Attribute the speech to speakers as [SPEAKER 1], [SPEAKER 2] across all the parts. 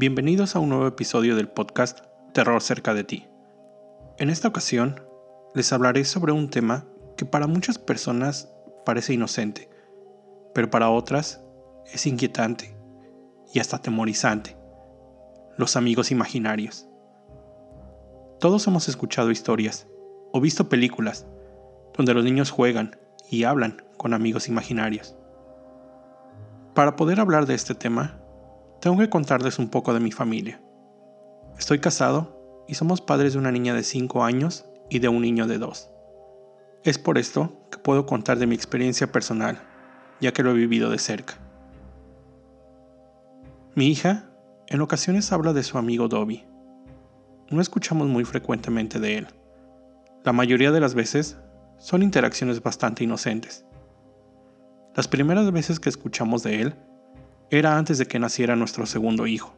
[SPEAKER 1] Bienvenidos a un nuevo episodio del podcast Terror cerca de ti. En esta ocasión les hablaré sobre un tema que para muchas personas parece inocente, pero para otras es inquietante y hasta atemorizante. Los amigos imaginarios. Todos hemos escuchado historias o visto películas donde los niños juegan y hablan con amigos imaginarios. Para poder hablar de este tema, tengo que contarles un poco de mi familia. Estoy casado y somos padres de una niña de 5 años y de un niño de 2. Es por esto que puedo contar de mi experiencia personal, ya que lo he vivido de cerca. Mi hija en ocasiones habla de su amigo Dobby. No escuchamos muy frecuentemente de él. La mayoría de las veces son interacciones bastante inocentes. Las primeras veces que escuchamos de él era antes de que naciera nuestro segundo hijo.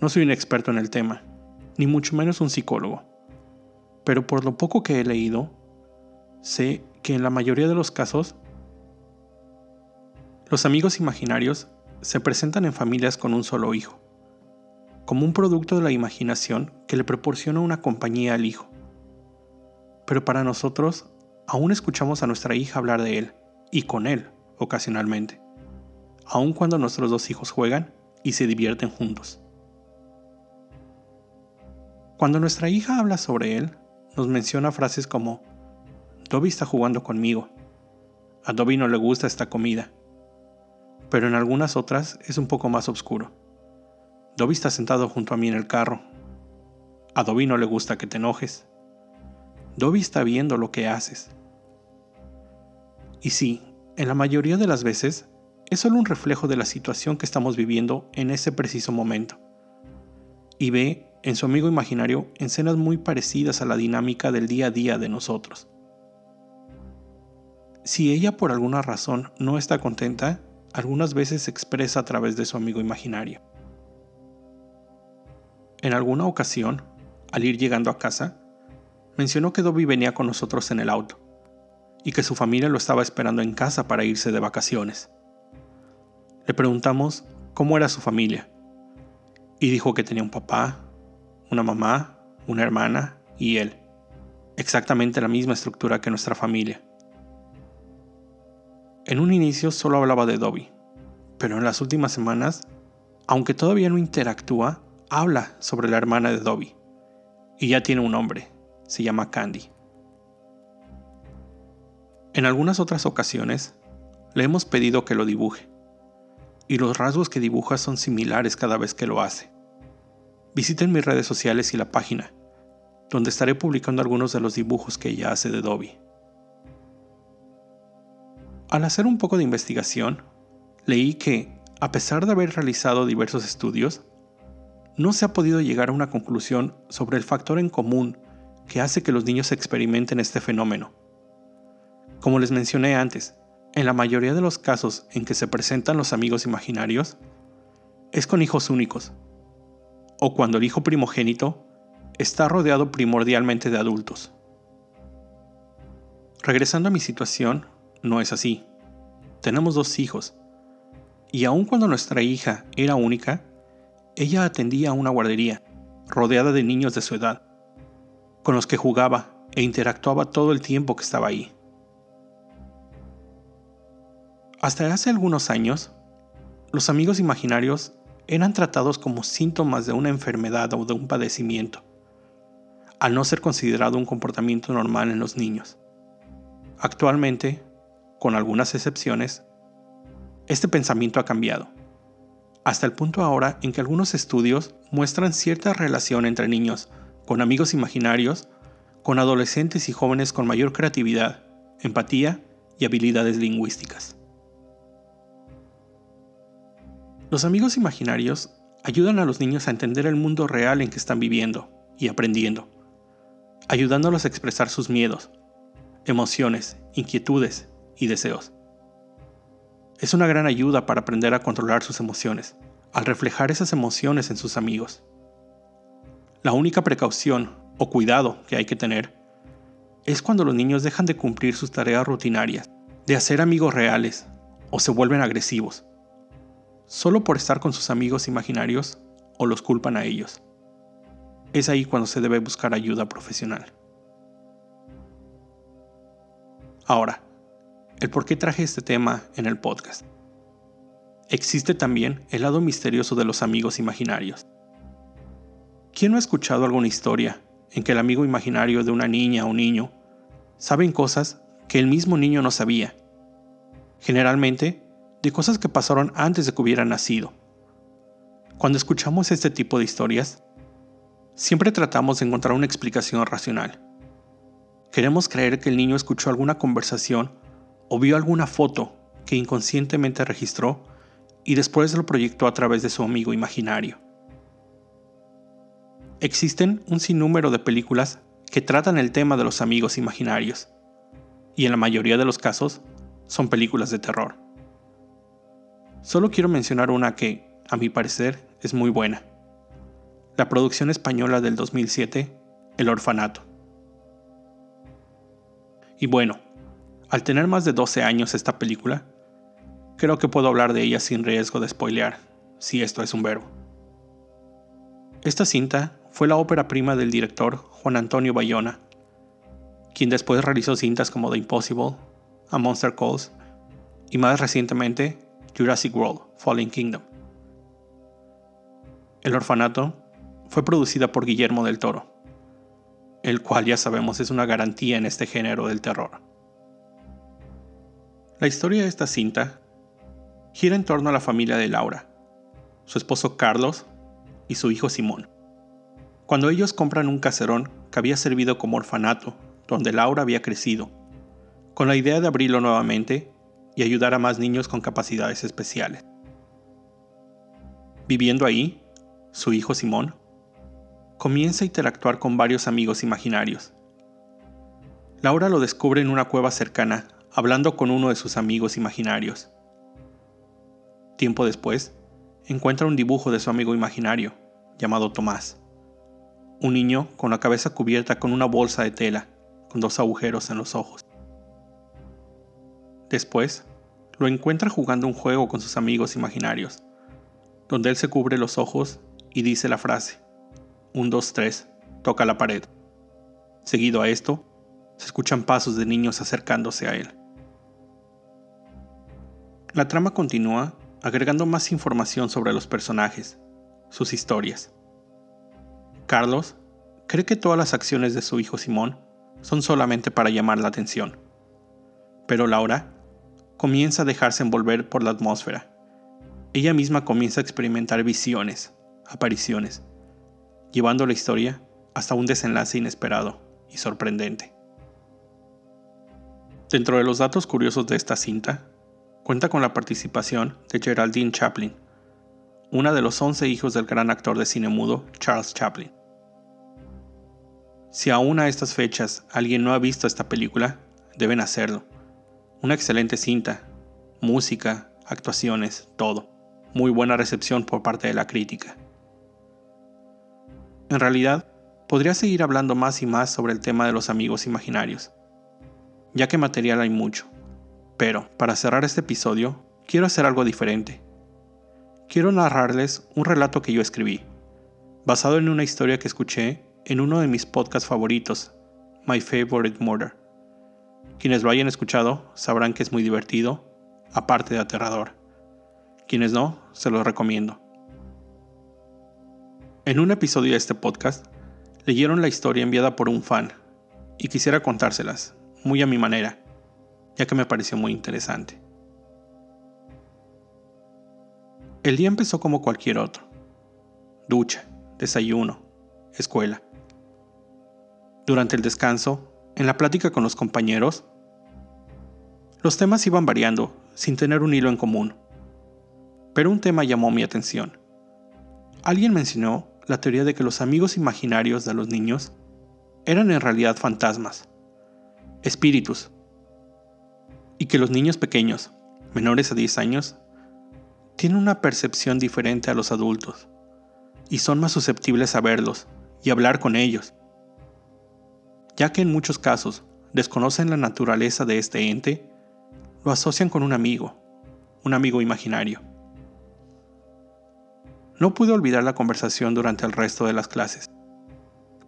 [SPEAKER 1] No soy un experto en el tema, ni mucho menos un psicólogo, pero por lo poco que he leído, sé que en la mayoría de los casos, los amigos imaginarios se presentan en familias con un solo hijo, como un producto de la imaginación que le proporciona una compañía al hijo. Pero para nosotros, aún escuchamos a nuestra hija hablar de él, y con él, ocasionalmente aun cuando nuestros dos hijos juegan y se divierten juntos. Cuando nuestra hija habla sobre él, nos menciona frases como, Dobby está jugando conmigo, a Dobby no le gusta esta comida, pero en algunas otras es un poco más oscuro. Dobby está sentado junto a mí en el carro, a Dobby no le gusta que te enojes, Dobby está viendo lo que haces. Y sí, en la mayoría de las veces es solo un reflejo de la situación que estamos viviendo en ese preciso momento. Y ve en su amigo imaginario escenas muy parecidas a la dinámica del día a día de nosotros. Si ella por alguna razón no está contenta, algunas veces se expresa a través de su amigo imaginario. En alguna ocasión, al ir llegando a casa, mencionó que Dobby venía con nosotros en el auto y que su familia lo estaba esperando en casa para irse de vacaciones. Le preguntamos cómo era su familia y dijo que tenía un papá, una mamá, una hermana y él. Exactamente la misma estructura que nuestra familia. En un inicio solo hablaba de Dobby, pero en las últimas semanas, aunque todavía no interactúa, habla sobre la hermana de Dobby. Y ya tiene un nombre, se llama Candy. En algunas otras ocasiones, le hemos pedido que lo dibuje, y los rasgos que dibuja son similares cada vez que lo hace. Visiten mis redes sociales y la página, donde estaré publicando algunos de los dibujos que ella hace de Dobby. Al hacer un poco de investigación, leí que, a pesar de haber realizado diversos estudios, no se ha podido llegar a una conclusión sobre el factor en común que hace que los niños experimenten este fenómeno. Como les mencioné antes, en la mayoría de los casos en que se presentan los amigos imaginarios, es con hijos únicos, o cuando el hijo primogénito está rodeado primordialmente de adultos. Regresando a mi situación, no es así. Tenemos dos hijos, y aun cuando nuestra hija era única, ella atendía a una guardería, rodeada de niños de su edad, con los que jugaba e interactuaba todo el tiempo que estaba ahí. Hasta hace algunos años, los amigos imaginarios eran tratados como síntomas de una enfermedad o de un padecimiento, al no ser considerado un comportamiento normal en los niños. Actualmente, con algunas excepciones, este pensamiento ha cambiado, hasta el punto ahora en que algunos estudios muestran cierta relación entre niños con amigos imaginarios con adolescentes y jóvenes con mayor creatividad, empatía y habilidades lingüísticas. Los amigos imaginarios ayudan a los niños a entender el mundo real en que están viviendo y aprendiendo, ayudándolos a expresar sus miedos, emociones, inquietudes y deseos. Es una gran ayuda para aprender a controlar sus emociones, al reflejar esas emociones en sus amigos. La única precaución o cuidado que hay que tener es cuando los niños dejan de cumplir sus tareas rutinarias, de hacer amigos reales o se vuelven agresivos solo por estar con sus amigos imaginarios o los culpan a ellos. Es ahí cuando se debe buscar ayuda profesional. Ahora, el por qué traje este tema en el podcast. Existe también el lado misterioso de los amigos imaginarios. ¿Quién no ha escuchado alguna historia en que el amigo imaginario de una niña o niño saben cosas que el mismo niño no sabía? Generalmente, de cosas que pasaron antes de que hubiera nacido. Cuando escuchamos este tipo de historias, siempre tratamos de encontrar una explicación racional. Queremos creer que el niño escuchó alguna conversación o vio alguna foto que inconscientemente registró y después lo proyectó a través de su amigo imaginario. Existen un sinnúmero de películas que tratan el tema de los amigos imaginarios, y en la mayoría de los casos son películas de terror. Solo quiero mencionar una que, a mi parecer, es muy buena. La producción española del 2007, El Orfanato. Y bueno, al tener más de 12 años esta película, creo que puedo hablar de ella sin riesgo de spoilear, si esto es un verbo. Esta cinta fue la ópera prima del director Juan Antonio Bayona, quien después realizó cintas como The Impossible, A Monster Calls y más recientemente Jurassic World Fallen Kingdom. El orfanato fue producida por Guillermo del Toro, el cual ya sabemos es una garantía en este género del terror. La historia de esta cinta gira en torno a la familia de Laura, su esposo Carlos y su hijo Simón. Cuando ellos compran un caserón que había servido como orfanato, donde Laura había crecido, con la idea de abrirlo nuevamente y ayudar a más niños con capacidades especiales. Viviendo ahí, su hijo Simón comienza a interactuar con varios amigos imaginarios. Laura lo descubre en una cueva cercana, hablando con uno de sus amigos imaginarios. Tiempo después, encuentra un dibujo de su amigo imaginario, llamado Tomás. Un niño con la cabeza cubierta con una bolsa de tela, con dos agujeros en los ojos. Después, lo encuentra jugando un juego con sus amigos imaginarios, donde él se cubre los ojos y dice la frase, 1, 2, 3, toca la pared. Seguido a esto, se escuchan pasos de niños acercándose a él. La trama continúa agregando más información sobre los personajes, sus historias. Carlos cree que todas las acciones de su hijo Simón son solamente para llamar la atención, pero Laura comienza a dejarse envolver por la atmósfera. Ella misma comienza a experimentar visiones, apariciones, llevando la historia hasta un desenlace inesperado y sorprendente. Dentro de los datos curiosos de esta cinta cuenta con la participación de Geraldine Chaplin, una de los 11 hijos del gran actor de cine mudo Charles Chaplin. Si aún a estas fechas alguien no ha visto esta película, deben hacerlo. Una excelente cinta, música, actuaciones, todo. Muy buena recepción por parte de la crítica. En realidad, podría seguir hablando más y más sobre el tema de los amigos imaginarios, ya que material hay mucho. Pero, para cerrar este episodio, quiero hacer algo diferente. Quiero narrarles un relato que yo escribí, basado en una historia que escuché en uno de mis podcasts favoritos, My Favorite Murder. Quienes lo hayan escuchado sabrán que es muy divertido, aparte de aterrador. Quienes no, se los recomiendo. En un episodio de este podcast, leyeron la historia enviada por un fan, y quisiera contárselas, muy a mi manera ya que me pareció muy interesante. El día empezó como cualquier otro. Ducha, desayuno, escuela. Durante el descanso, en la plática con los compañeros, los temas iban variando sin tener un hilo en común. Pero un tema llamó mi atención. Alguien mencionó la teoría de que los amigos imaginarios de los niños eran en realidad fantasmas, espíritus y que los niños pequeños, menores a 10 años, tienen una percepción diferente a los adultos y son más susceptibles a verlos y hablar con ellos, ya que en muchos casos desconocen la naturaleza de este ente, lo asocian con un amigo, un amigo imaginario. No pude olvidar la conversación durante el resto de las clases,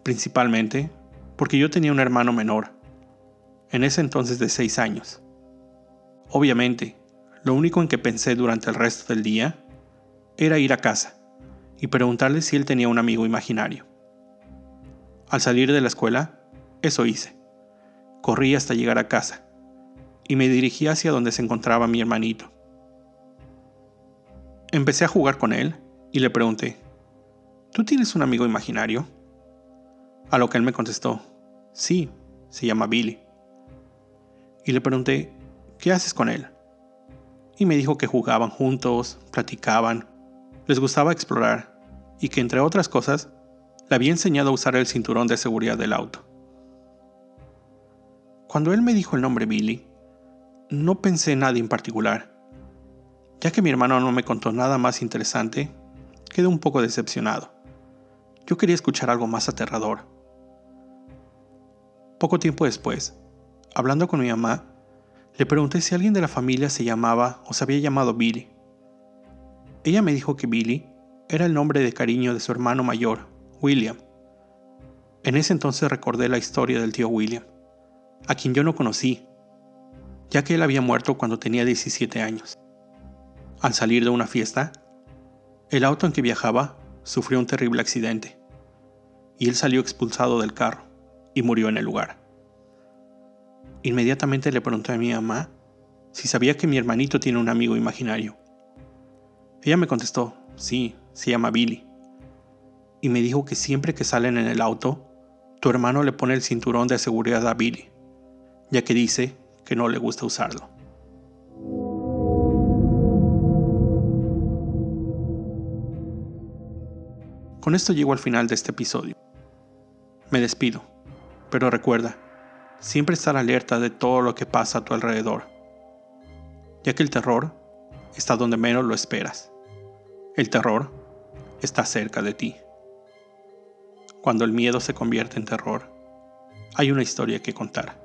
[SPEAKER 1] principalmente porque yo tenía un hermano menor, en ese entonces de 6 años. Obviamente, lo único en que pensé durante el resto del día era ir a casa y preguntarle si él tenía un amigo imaginario. Al salir de la escuela, eso hice. Corrí hasta llegar a casa y me dirigí hacia donde se encontraba mi hermanito. Empecé a jugar con él y le pregunté, ¿tú tienes un amigo imaginario? A lo que él me contestó, sí, se llama Billy. Y le pregunté, ¿qué haces con él? Y me dijo que jugaban juntos, platicaban, les gustaba explorar y que entre otras cosas, le había enseñado a usar el cinturón de seguridad del auto. Cuando él me dijo el nombre Billy, no pensé en nada en particular. Ya que mi hermano no me contó nada más interesante, quedé un poco decepcionado. Yo quería escuchar algo más aterrador. Poco tiempo después, hablando con mi mamá, le pregunté si alguien de la familia se llamaba o se había llamado Billy. Ella me dijo que Billy era el nombre de cariño de su hermano mayor, William. En ese entonces recordé la historia del tío William, a quien yo no conocí, ya que él había muerto cuando tenía 17 años. Al salir de una fiesta, el auto en que viajaba sufrió un terrible accidente, y él salió expulsado del carro y murió en el lugar. Inmediatamente le pregunté a mi mamá si sabía que mi hermanito tiene un amigo imaginario. Ella me contestó, sí, se llama Billy, y me dijo que siempre que salen en el auto, tu hermano le pone el cinturón de seguridad a Billy, ya que dice que no le gusta usarlo. Con esto llego al final de este episodio. Me despido, pero recuerda, siempre estar alerta de todo lo que pasa a tu alrededor, ya que el terror está donde menos lo esperas. El terror está cerca de ti. Cuando el miedo se convierte en terror, hay una historia que contar.